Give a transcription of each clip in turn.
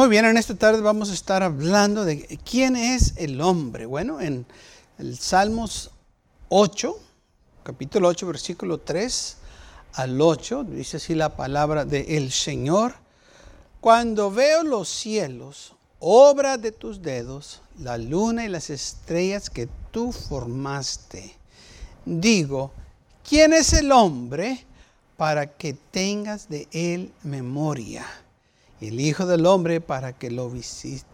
Muy bien, en esta tarde vamos a estar hablando de quién es el hombre. Bueno, en el Salmos 8, capítulo 8, versículo 3 al 8, dice así la palabra de el Señor. Cuando veo los cielos, obra de tus dedos, la luna y las estrellas que tú formaste, digo, ¿quién es el hombre para que tengas de él memoria? El Hijo del Hombre para que lo visites.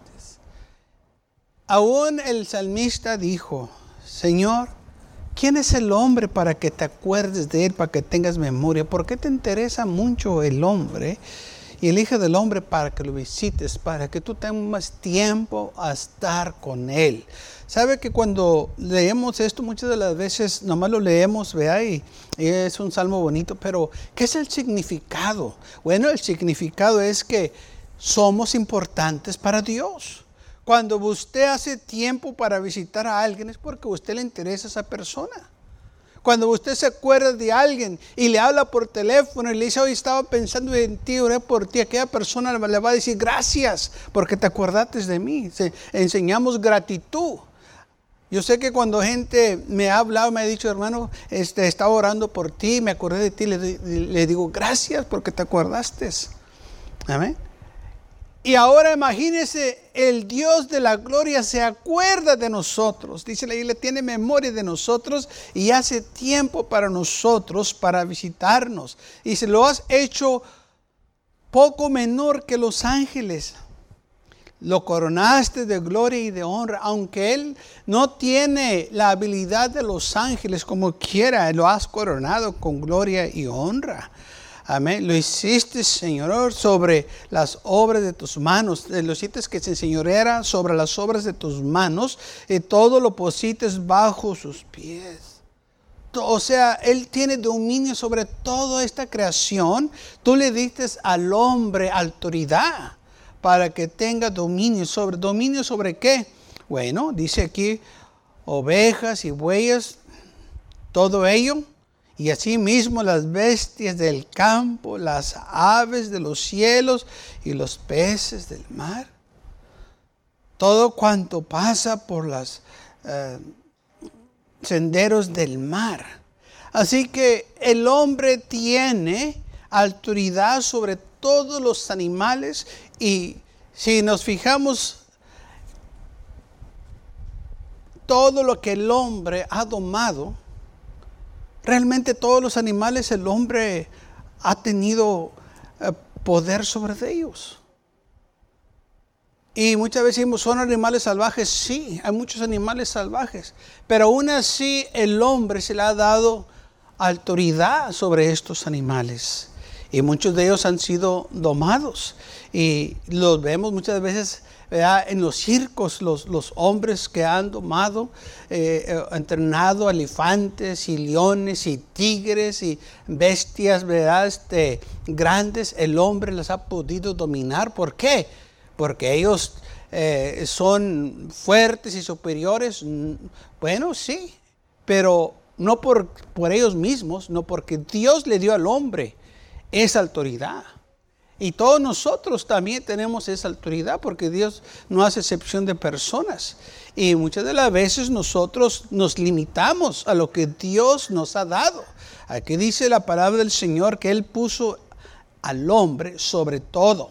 Aún el salmista dijo, Señor, ¿quién es el hombre para que te acuerdes de él, para que tengas memoria? ¿Por qué te interesa mucho el hombre? Y el Hijo del Hombre para que lo visites, para que tú tengas tiempo a estar con Él. Sabe que cuando leemos esto muchas de las veces nomás lo leemos, vea, y, es un salmo bonito, pero ¿qué es el significado? Bueno, el significado es que somos importantes para Dios. Cuando usted hace tiempo para visitar a alguien es porque a usted le interesa a esa persona. Cuando usted se acuerda de alguien y le habla por teléfono y le dice, hoy estaba pensando en ti, oré por ti, aquella persona le va a decir gracias porque te acordaste de mí. enseñamos gratitud. Yo sé que cuando gente me ha hablado, me ha dicho, hermano, este, estaba orando por ti, me acordé de ti, le, le digo, gracias porque te acordaste. Amén. Y ahora imagínese, el Dios de la gloria se acuerda de nosotros. Dice la Biblia, tiene memoria de nosotros y hace tiempo para nosotros, para visitarnos. Y se lo has hecho poco menor que los ángeles lo coronaste de gloria y de honra, aunque Él no tiene la habilidad de los ángeles como quiera, lo has coronado con gloria y honra. Amén. Lo hiciste, Señor, sobre las obras de tus manos. Lo hiciste que se enseñoreara sobre las obras de tus manos y todo lo pusiste bajo sus pies. O sea, Él tiene dominio sobre toda esta creación. Tú le diste al hombre autoridad para que tenga dominio sobre dominio sobre qué? Bueno, dice aquí ovejas y bueyes, todo ello, y asimismo las bestias del campo, las aves de los cielos y los peces del mar. Todo cuanto pasa por los eh, senderos del mar. Así que el hombre tiene autoridad sobre todos los animales y si nos fijamos, todo lo que el hombre ha domado, realmente todos los animales el hombre ha tenido eh, poder sobre ellos. Y muchas veces decimos, ¿son animales salvajes? Sí, hay muchos animales salvajes. Pero aún así el hombre se le ha dado autoridad sobre estos animales y muchos de ellos han sido domados. Y los vemos muchas veces en los circos, los, los, hombres que han domado, eh, eh, entrenado elefantes y leones y tigres y bestias ¿verdad? Este, grandes, el hombre las ha podido dominar. ¿Por qué? Porque ellos eh, son fuertes y superiores. Bueno, sí, pero no por, por ellos mismos, no porque Dios le dio al hombre esa autoridad. Y todos nosotros también tenemos esa autoridad porque Dios no hace excepción de personas. Y muchas de las veces nosotros nos limitamos a lo que Dios nos ha dado. Aquí dice la palabra del Señor que Él puso al hombre sobre todo.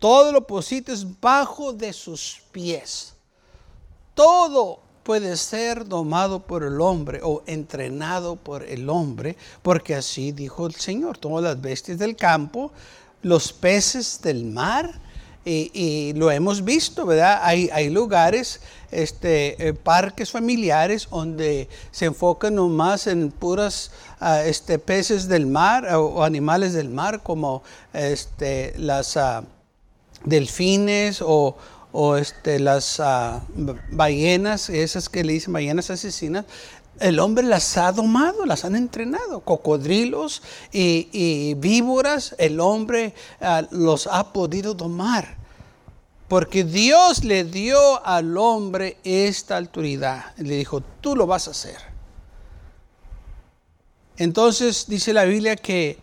Todo lo posito es bajo de sus pies. Todo puede ser domado por el hombre o entrenado por el hombre, porque así dijo el Señor, todas las bestias del campo, los peces del mar Y, lo hemos visto, ¿verdad? Hay, hay lugares, este, eh, parques familiares donde se enfocan nomás en puras ah, este, peces del mar o, animales del mar como este, las uh, delfines o, o este, las uh, ballenas, esas que le dicen ballenas asesinas, el hombre las ha domado, las han entrenado. Cocodrilos y, víboras, el hombre ah, los ha podido domar. Porque Dios le dio al hombre esta autoridad. Le dijo, tú lo vas a hacer. Entonces dice la Biblia que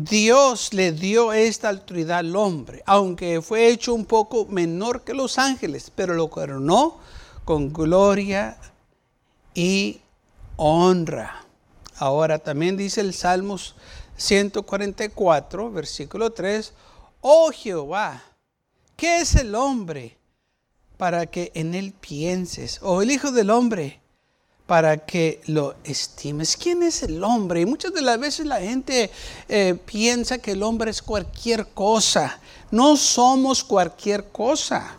Dios le dio esta autoridad al hombre, aunque fue hecho un poco menor que los ángeles, pero lo coronó con gloria y honra. Ahora también dice el Salmos 144, versículo 3, oh Jehová, ¿qué es el hombre para que en él pienses? O el Hijo del Hombre para que lo estimes. ¿Quién es el hombre? Y muchas de las veces la gente eh, piensa que el hombre es cualquier cosa. No somos cualquier cosa.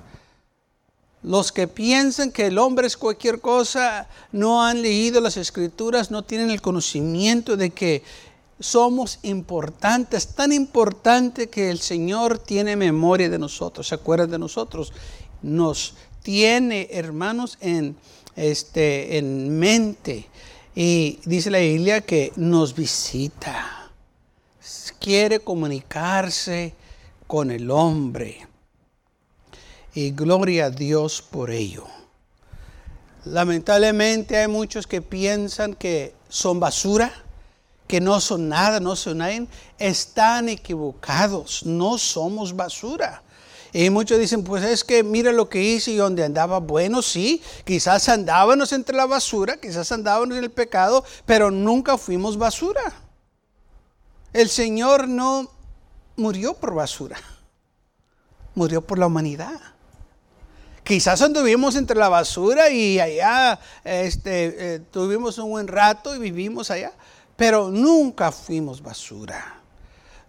Los que piensan que el hombre es cualquier cosa no han leído las escrituras, no tienen el conocimiento de que somos importantes, tan importante que el Señor tiene memoria de nosotros, se acuerda de nosotros, nos tiene, hermanos, en, este, en mente. Y dice la Biblia que nos visita, quiere comunicarse con el hombre y gloria a Dios por ello. Lamentablemente hay muchos que piensan que son basura, que no son nada, no son nadie. Están equivocados, no somos basura. Y muchos dicen, pues es que mira lo que hice y donde andaba. Bueno, sí, quizás andábamos entre la basura, quizás andábamos en el pecado, pero nunca fuimos basura. El Señor no murió por basura, murió por la humanidad. Quizás anduvimos entre la basura y allá este, eh, tuvimos un buen rato y vivimos allá, pero nunca fuimos basura.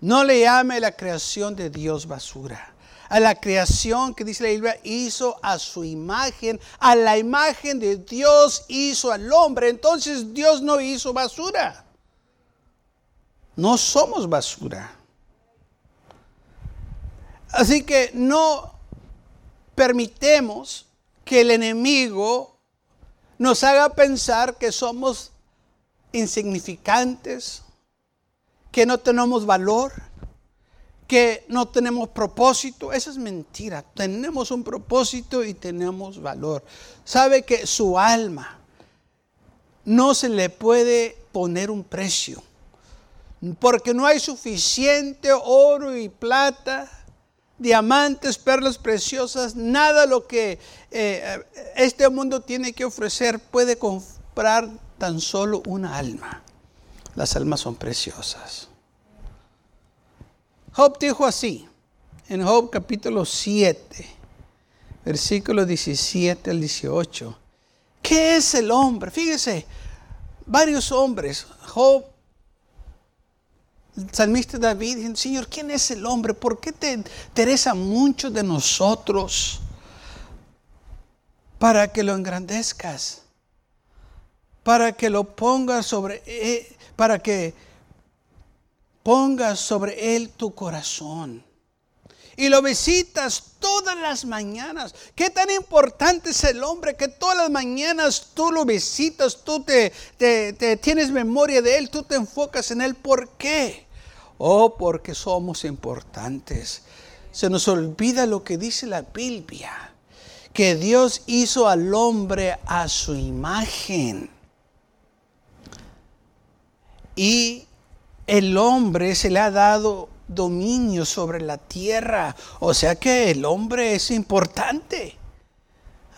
No le llame la creación de Dios basura. A la creación que dice la Biblia hizo a su imagen, a la imagen de Dios hizo al hombre. Entonces Dios no hizo basura. No somos basura. Así que no permitemos que el enemigo nos haga pensar que somos insignificantes, que no tenemos valor, que no tenemos propósito. Esa es mentira. Tenemos un propósito y tenemos valor. Sabe que su alma no se le puede poner un precio, porque no hay suficiente oro y plata diamantes, perlas preciosas, nada lo que eh, este mundo tiene que ofrecer puede comprar tan solo una alma. Las almas son preciosas. Job dijo así, en Job capítulo 7, versículo 17 al 18. ¿Qué es el hombre? Fíjese, varios hombres. Job el salmista David dice, Señor, ¿quién es el hombre? ¿Por qué te interesa mucho de nosotros? Para que lo engrandezcas, para que lo pongas sobre él, para que pongas sobre él tu corazón. Y lo visitas todas las mañanas. Qué tan importante es el hombre que todas las mañanas tú lo visitas, tú te, te tienes memoria de él, tú te enfocas en él. ¿Por qué? Oh, porque somos importantes. Se nos olvida lo que dice la Biblia, que Dios hizo al hombre a su imagen. Y el hombre se le ha dado dominio sobre la tierra. O sea que el hombre es importante.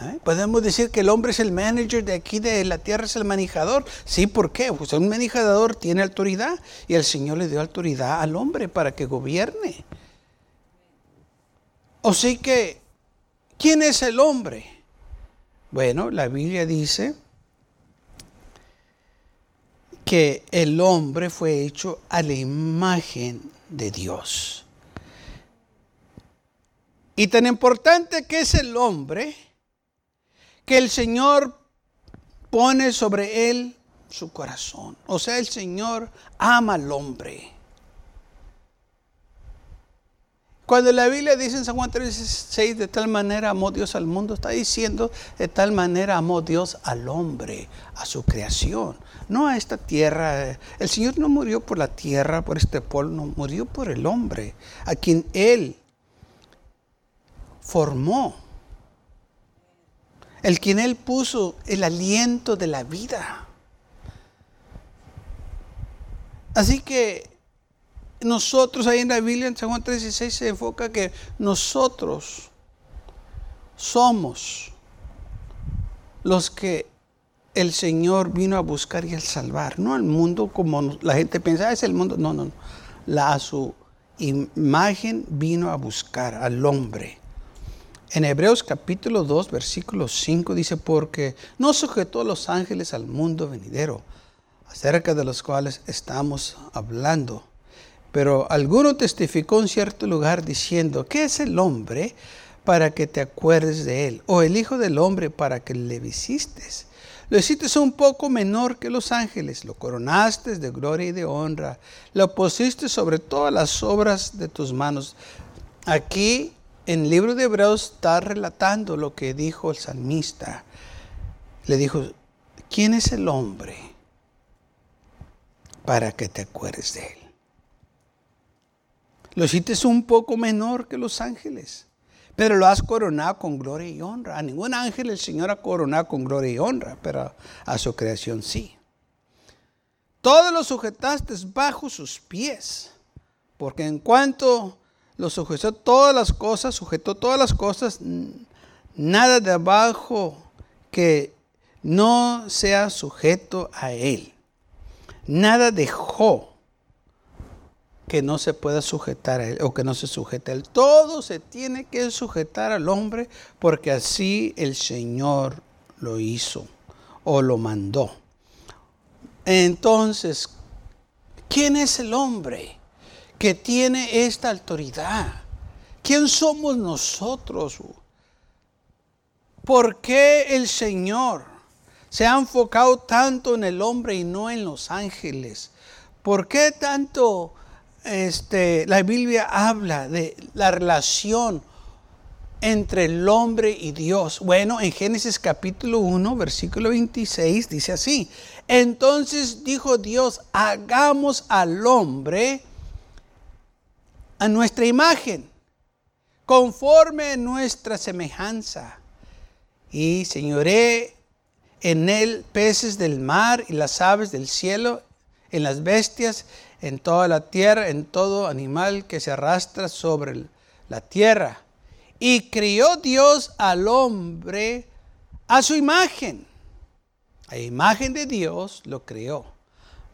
¿Eh? Podemos decir que el hombre es el manager de aquí de la tierra, es el manejador. Sí, ¿por qué? Pues un manejador tiene autoridad y el Señor le dio autoridad al hombre para que gobierne. O sí que, ¿quién es el hombre? Bueno, la Biblia dice que el hombre fue hecho a la imagen de Dios. Y tan importante que es el hombre, que el Señor pone sobre él su corazón. O sea, el Señor ama al hombre. Cuando la Biblia dice en San Juan 3:6, de tal manera amó Dios al mundo, está diciendo de tal manera amó Dios al hombre, a su creación, no a esta tierra. El Señor no murió por la tierra, por este pueblo, murió por el hombre, a quien Él formó, el quien Él puso el aliento de la vida. Así que nosotros ahí en la Biblia, en San Juan 3:16, se enfoca que nosotros somos los que el Señor vino a buscar y a salvar. No el mundo como la gente piensa, ah, es el mundo. No, no, no. La, a su imagen vino a buscar al hombre. En Hebreos capítulo 2, versículo 5 dice, porque no sujetó a los ángeles al mundo venidero, acerca de los cuales estamos hablando pero alguno testificó en cierto lugar diciendo, ¿qué es el hombre para que te acuerdes de él? O el Hijo del hombre para que le visites. Lo hiciste un poco menor que los ángeles, lo coronaste de gloria y de honra, lo pusiste sobre todas las obras de tus manos. Aquí en el libro de Hebreos está relatando lo que dijo el salmista. Le dijo, ¿quién es el hombre para que te acuerdes de él? Lo hiciste un poco menor que los ángeles, pero lo has coronado con gloria y honra. A ningún ángel el Señor ha coronado con gloria y honra, pero a su creación sí. Todo lo sujetaste bajo sus pies, porque en cuanto lo sujetó todas las cosas, sujetó todas las cosas, nada de abajo que no sea sujeto a él. Nada dejó que no se pueda sujetar a él o que no se sujete a él. Todo se tiene que sujetar al hombre porque así el Señor lo hizo o lo mandó. Entonces, ¿quién es el hombre que tiene esta autoridad? ¿Quién somos nosotros? ¿Por qué el Señor se ha enfocado tanto en el hombre y no en los ángeles? ¿Por qué tanto este, la Biblia habla de la relación entre el hombre y Dios. Bueno, en Génesis capítulo 1, versículo 26 dice así, entonces dijo Dios, hagamos al hombre a nuestra imagen, conforme a nuestra semejanza, y señoré en él peces del mar y las aves del cielo, en las bestias en toda la tierra, en todo animal que se arrastra sobre la tierra. Y crió Dios al hombre a su imagen. A imagen de Dios lo crió.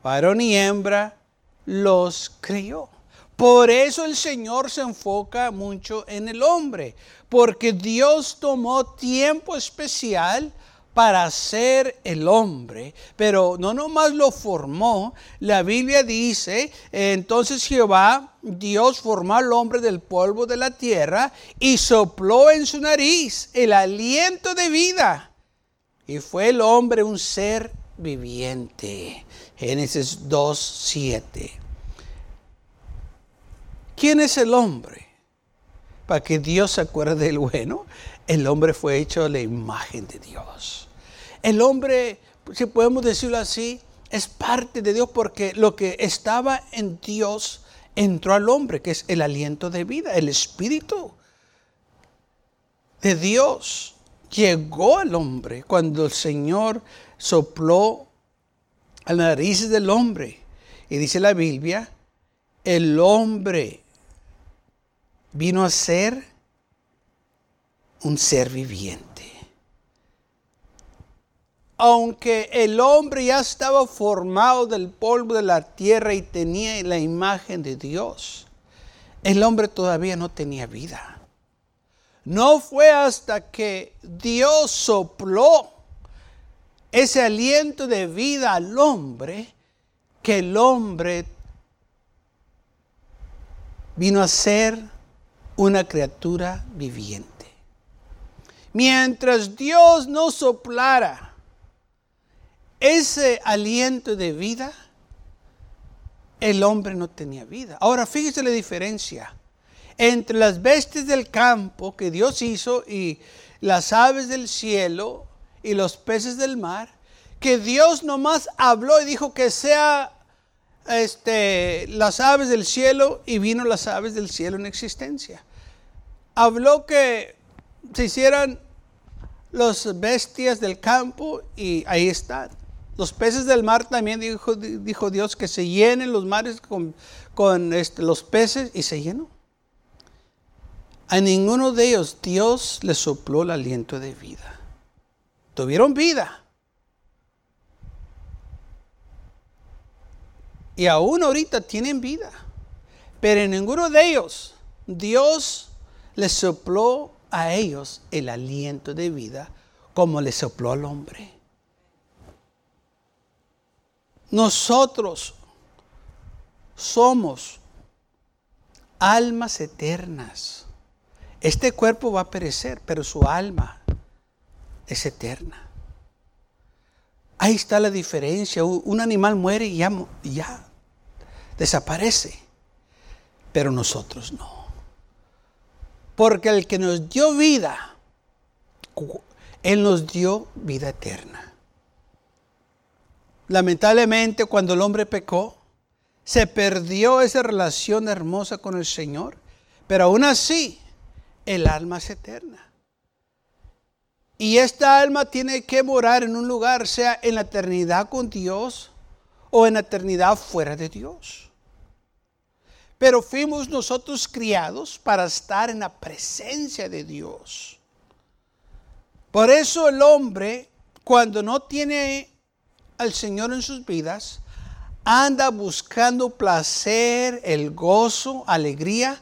Varón y hembra los crió. Por eso el Señor se enfoca mucho en el hombre, porque Dios tomó tiempo especial para ser el hombre, pero no nomás lo formó, la Biblia dice, entonces Jehová, Dios formó al hombre del polvo de la tierra y sopló en su nariz el aliento de vida. Y fue el hombre un ser viviente. Génesis 2, 7. ¿Quién es el hombre? Para que Dios se acuerde del bueno, el hombre fue hecho la imagen de Dios. El hombre, si podemos decirlo así, es parte de Dios porque lo que estaba en Dios entró al hombre, que es el aliento de vida, el espíritu de Dios llegó al hombre cuando el Señor sopló a la nariz del hombre. Y dice la Biblia, el hombre vino a ser un ser viviente aunque el hombre ya estaba formado del polvo de la tierra y tenía la imagen de Dios, el hombre todavía no tenía vida. No fue hasta que Dios sopló ese aliento de vida al hombre que el hombre vino a ser una criatura viviente. Mientras Dios no soplara ese aliento de vida, el hombre no tenía vida. Ahora fíjese la diferencia entre las bestias del campo que Dios hizo y las aves del cielo y los peces del mar, que Dios nomás habló y dijo que sea este, las aves del cielo y vino las aves del cielo en existencia. Habló que se hicieran los bestias del campo y ahí están. Los peces del mar también dijo, dijo Dios que se llenen los mares con, con este, los peces y se llenó. A ninguno de ellos Dios le sopló el aliento de vida. Tuvieron vida. Y aún ahorita tienen vida. Pero en ninguno de ellos Dios les sopló a ellos el aliento de vida como le sopló al hombre. Nosotros somos almas eternas. Este cuerpo va a perecer, pero su alma es eterna. Ahí está la diferencia. Un animal muere y ya, ya desaparece, pero nosotros no. Porque el que nos dio vida, Él nos dio vida eterna. Lamentablemente cuando el hombre pecó, se perdió esa relación hermosa con el Señor, pero aún así el alma es eterna. Y esta alma tiene que morar en un lugar, sea en la eternidad con Dios o en la eternidad fuera de Dios. Pero fuimos nosotros criados para estar en la presencia de Dios. Por eso el hombre, cuando no tiene al Señor en sus vidas, anda buscando placer, el gozo, alegría,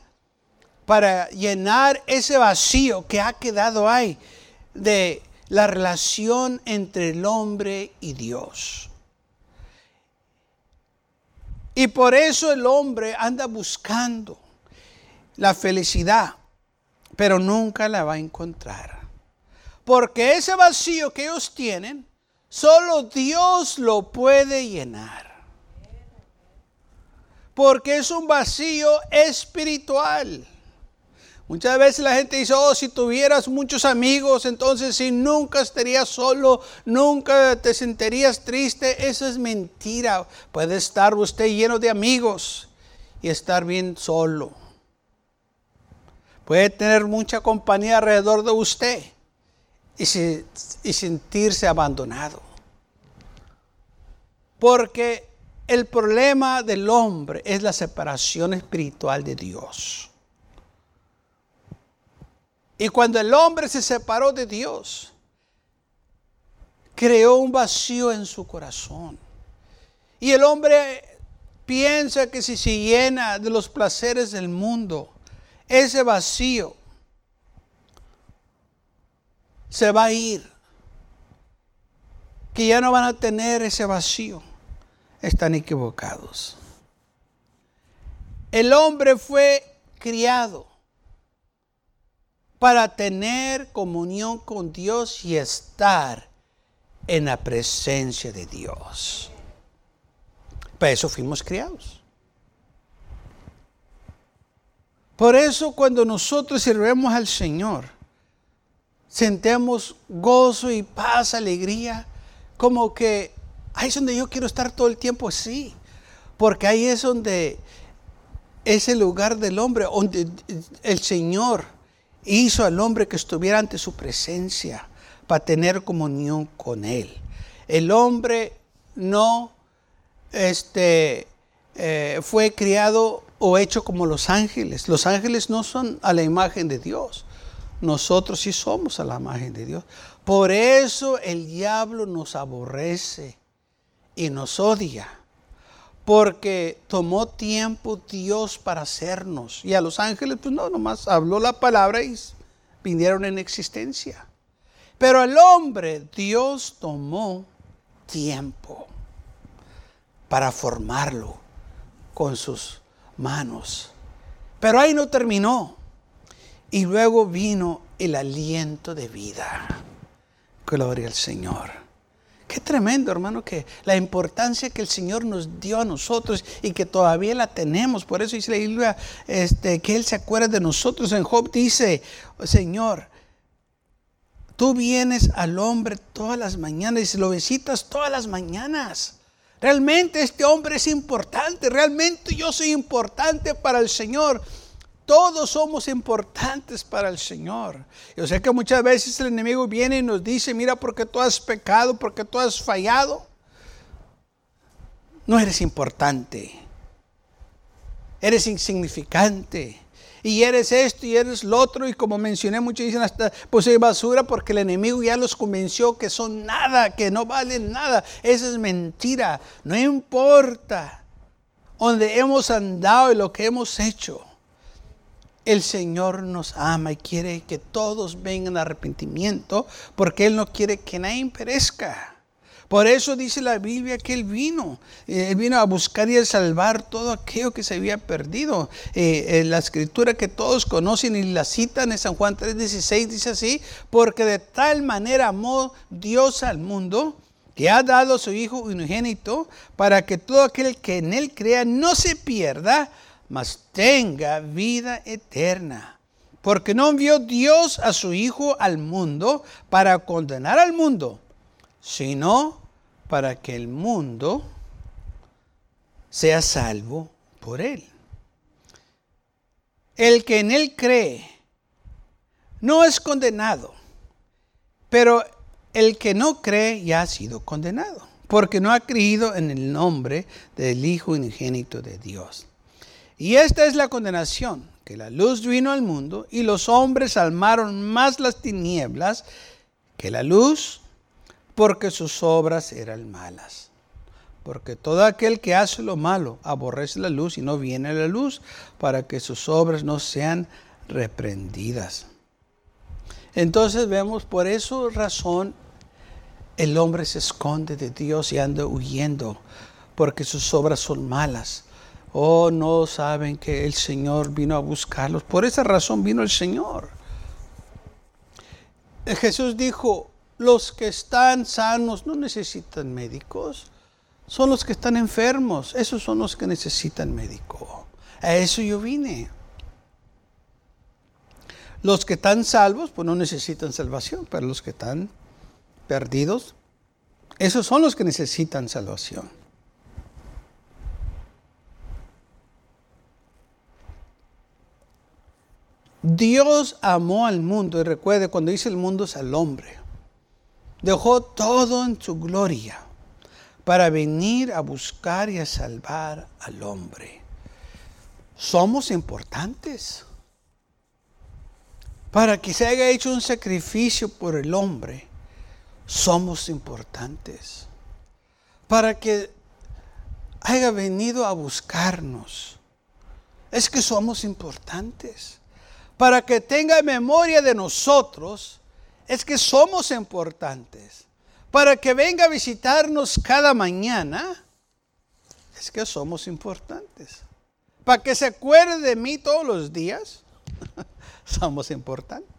para llenar ese vacío que ha quedado ahí de la relación entre el hombre y Dios. Y por eso el hombre anda buscando la felicidad, pero nunca la va a encontrar. Porque ese vacío que ellos tienen, solo Dios lo puede llenar. Porque es un vacío espiritual. Muchas veces la gente dice, oh, si tuvieras muchos amigos, entonces si nunca estarías solo, nunca te sentirías triste. Eso es mentira. Puede estar usted lleno de amigos y estar bien solo. Puede tener mucha compañía alrededor de usted y, y sentirse abandonado. Porque el problema del hombre es la separación espiritual de Dios. Y cuando el hombre se separó de Dios, creó un vacío en su corazón. Y el hombre piensa que si se llena de los placeres del mundo, ese vacío se va a ir. Que ya no van a tener ese vacío. Están equivocados. El hombre fue criado para tener comunión con Dios y estar en la presencia de Dios. Para eso fuimos criados. Por eso cuando nosotros sirvemos al Señor, sentemos gozo y paz, alegría, como que ahí es donde yo quiero estar todo el tiempo así, porque ahí es donde es el lugar del hombre, donde el Señor hizo al hombre que estuviera ante su presencia para tener comunión con él. El hombre no este, eh, fue criado o hecho como los ángeles. Los ángeles no son a la imagen de Dios. Nosotros sí somos a la imagen de Dios. Por eso el diablo nos aborrece y nos odia porque tomó tiempo Dios para hacernos. Y a los ángeles, pues no, nomás habló la palabra y vinieron en existencia. Pero al hombre Dios tomó tiempo para formarlo con sus manos. Pero ahí no terminó. Y luego vino el aliento de vida. Gloria al Señor. Qué tremendo, hermano, que la importancia que el Señor nos dio a nosotros y que todavía la tenemos. Por eso dice la Biblia este, que Él se acuerda de nosotros. En Job dice, Señor, tú vienes al hombre todas las mañanas y lo visitas todas las mañanas. Realmente este hombre es importante, realmente yo soy importante para el Señor. Todos somos importantes para el Señor. Yo sé que muchas veces el enemigo viene y nos dice, mira, porque tú has pecado, porque tú has fallado, no eres importante. Eres insignificante. Y eres esto y eres lo otro. Y como mencioné, muchos dicen hasta pues hay basura porque el enemigo ya los convenció que son nada, que no valen nada. Esa es mentira. No importa donde hemos andado y lo que hemos hecho. El Señor nos ama y quiere que todos vengan a arrepentimiento porque Él no quiere que nadie perezca. Por eso dice la Biblia que Él vino. Eh, él vino a buscar y a salvar todo aquello que se había perdido. Eh, la escritura que todos conocen y la citan en San Juan 3:16 dice así, porque de tal manera amó Dios al mundo que ha dado a su Hijo unigénito para que todo aquel que en Él crea no se pierda, mas tenga vida eterna. Porque no envió Dios a su Hijo al mundo para condenar al mundo, sino para que el mundo sea salvo por Él. El que en Él cree no es condenado, pero el que no cree ya ha sido condenado, porque no ha creído en el nombre del Hijo unigénito de Dios. Y esta es la condenación, que la luz vino al mundo y los hombres almaron más las tinieblas que la luz porque sus obras eran malas. Porque todo aquel que hace lo malo aborrece la luz y no viene a la luz para que sus obras no sean reprendidas. Entonces vemos por esa razón el hombre se esconde de Dios y anda huyendo porque sus obras son malas Oh, no saben que el Señor vino a buscarlos. Por esa razón vino el Señor. Jesús dijo, los que están sanos no necesitan médicos. Son los que están enfermos. Esos son los que necesitan médico. A eso yo vine. Los que están salvos, pues no necesitan salvación, pero los que están perdidos, esos son los que necesitan salvación. Dios amó al mundo, y recuerde, cuando dice el mundo es al hombre. Dejó todo en su gloria para venir a buscar y a salvar al hombre. Somos importantes. Para que se haya hecho un sacrificio por el hombre, somos importantes. Para que haya venido a buscarnos, es que somos importantes para que tenga memoria de nosotros, es que somos importantes. Para que venga a visitarnos cada mañana, es que somos importantes. Para que se acuerde de mí todos los días, somos importantes.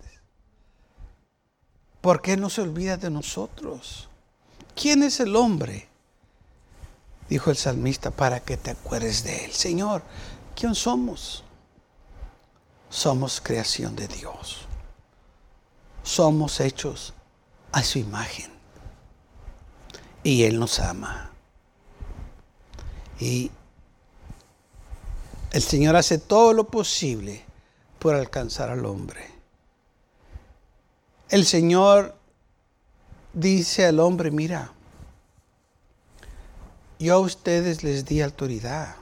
¿Por qué no se olvida de nosotros? ¿Quién es el hombre? Dijo el salmista, para que te acuerdes de él. Señor, ¿quién somos? Somos creación de Dios. Somos hechos a su imagen. Y Él nos ama. Y el Señor hace todo lo posible por alcanzar al hombre. El Señor dice al hombre, mira, yo a ustedes les di autoridad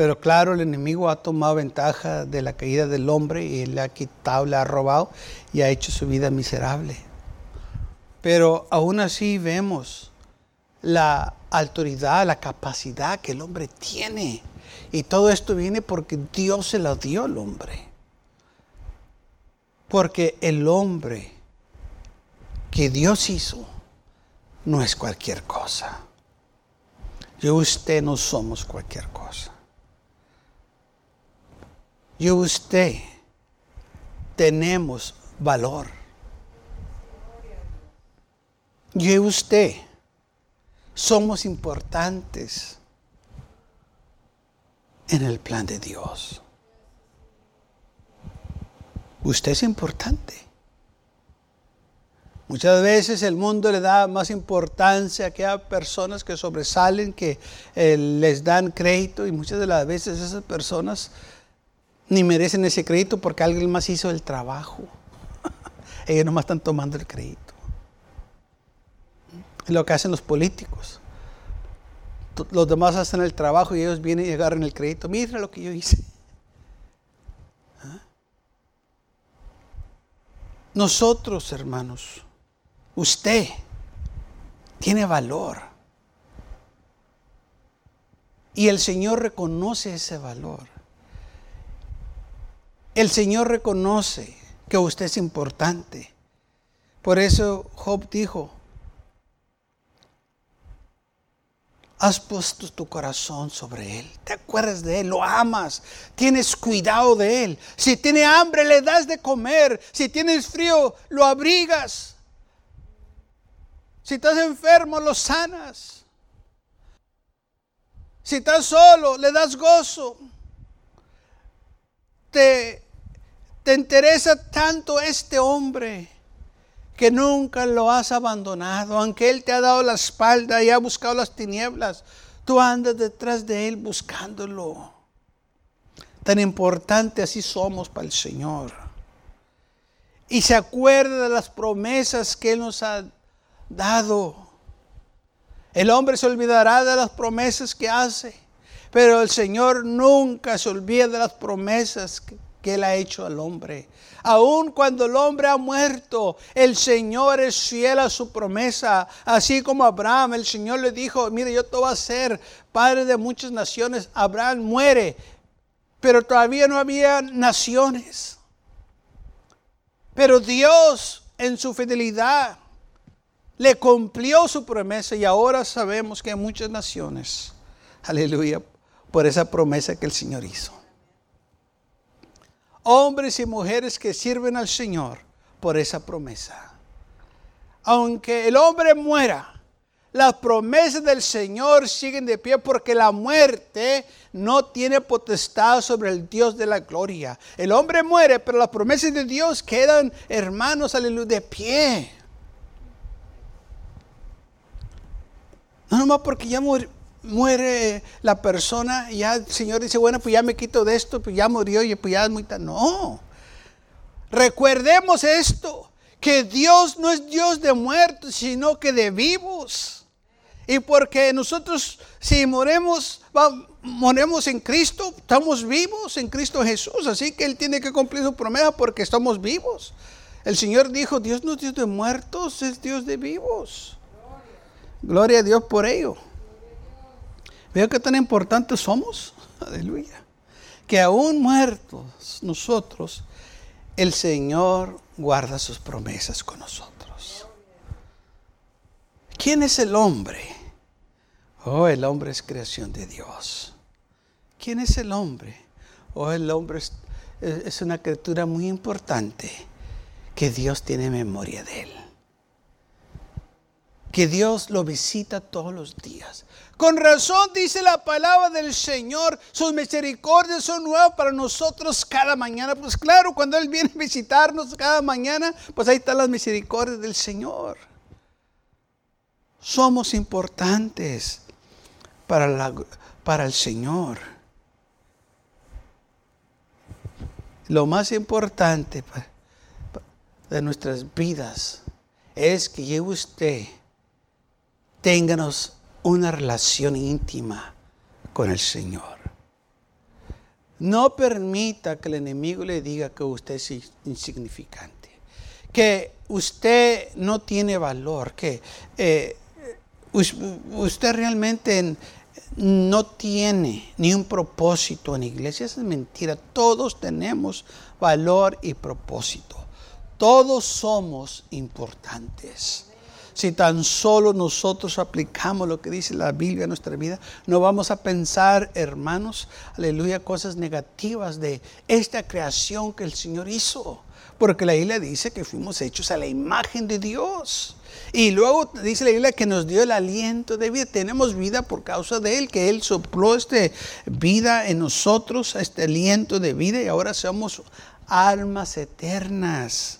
pero claro, el enemigo ha tomado ventaja de la caída del hombre y le ha quitado, le ha robado y ha hecho su vida miserable. Pero aún así vemos la autoridad, la capacidad que el hombre tiene. Y todo esto viene porque Dios se lo dio al hombre. Porque el hombre que Dios hizo no es cualquier cosa. Yo y usted no somos cualquier cosa. Yo usted tenemos valor. Yo y usted somos importantes en el plan de Dios. Usted es importante. Muchas veces el mundo le da más importancia a personas que sobresalen, que eh, les dan crédito y muchas de las veces esas personas ni merecen ese crédito porque alguien más hizo el trabajo. Ellos nomás están tomando el crédito. Es lo que hacen los políticos. Los demás hacen el trabajo y ellos vienen y agarran el crédito. Mira lo que yo hice. ¿Ah? Nosotros, hermanos, usted tiene valor. Y el Señor reconoce ese valor. El Señor reconoce que usted es importante. Por eso Job dijo, has puesto tu corazón sobre Él. Te acuerdas de Él, lo amas, tienes cuidado de Él. Si tiene hambre, le das de comer. Si tienes frío, lo abrigas. Si estás enfermo, lo sanas. Si estás solo, le das gozo te, te interesa tanto este hombre que nunca lo has abandonado, aunque Él te ha dado la espalda y ha buscado las tinieblas, tú andas detrás de Él buscándolo. Tan importante así somos para el Señor. Y se acuerda de las promesas que Él nos ha dado. El hombre se olvidará de las promesas que hace. Pero el Señor nunca se olvida de las promesas que, Él ha hecho al hombre. Aun cuando el hombre ha muerto, el Señor es fiel a su promesa. Así como Abraham, el Señor le dijo, mire, yo te voy a ser padre de muchas naciones. Abraham muere, pero todavía no había naciones. Pero Dios en su fidelidad le cumplió su promesa y ahora sabemos que hay muchas naciones. Aleluya por esa promesa que el Señor hizo. Hombres y mujeres que sirven al Señor por esa promesa. Aunque el hombre muera, las promesas del Señor siguen de pie porque la muerte no tiene potestad sobre el Dios de la gloria. El hombre muere, pero las promesas de Dios quedan, hermanos, aleluya, de pie. No nomás porque ya murió muere la persona ya el Señor dice, bueno, pues ya me quito de esto, pues ya murió y pues ya es muy tarde. No. Recordemos esto, que Dios no es Dios de muertos, sino que de vivos. Y porque nosotros si moremos, moremos en Cristo, estamos vivos en Cristo Jesús. Así que Él tiene que cumplir su promesa porque estamos vivos. El Señor dijo, Dios no es Dios de muertos, es Dios de vivos. Gloria a Dios por ello. Veo que tan importantes somos. Aleluya. Que aún muertos nosotros, el Señor guarda sus promesas con nosotros. ¿Quién es el hombre? Oh, el hombre es creación de Dios. ¿Quién es el hombre? Oh, el hombre es, es una criatura muy importante que Dios tiene memoria de él. Que Dios lo visita todos los días. Con razón dice la palabra del Señor, sus misericordias son nuevas para nosotros cada mañana. Pues claro, cuando Él viene a visitarnos cada mañana, pues ahí están las misericordias del Señor. Somos importantes para, la, para el Señor. Lo más importante de nuestras vidas es que usted, ténganos una relación íntima con el Señor. No permita que el enemigo le diga que usted es insignificante, que usted no tiene valor, que eh, usted realmente no tiene ni un propósito en iglesia. Esa es mentira. Todos tenemos valor y propósito. Todos somos importantes. Si tan solo nosotros aplicamos lo que dice la Biblia a nuestra vida, no vamos a pensar, hermanos, aleluya, cosas negativas de esta creación que el Señor hizo. Porque la Biblia dice que fuimos hechos a la imagen de Dios. Y luego dice la Biblia que nos dio el aliento de vida. Tenemos vida por causa de Él, que Él sopló esta vida en nosotros, este aliento de vida, y ahora somos almas eternas.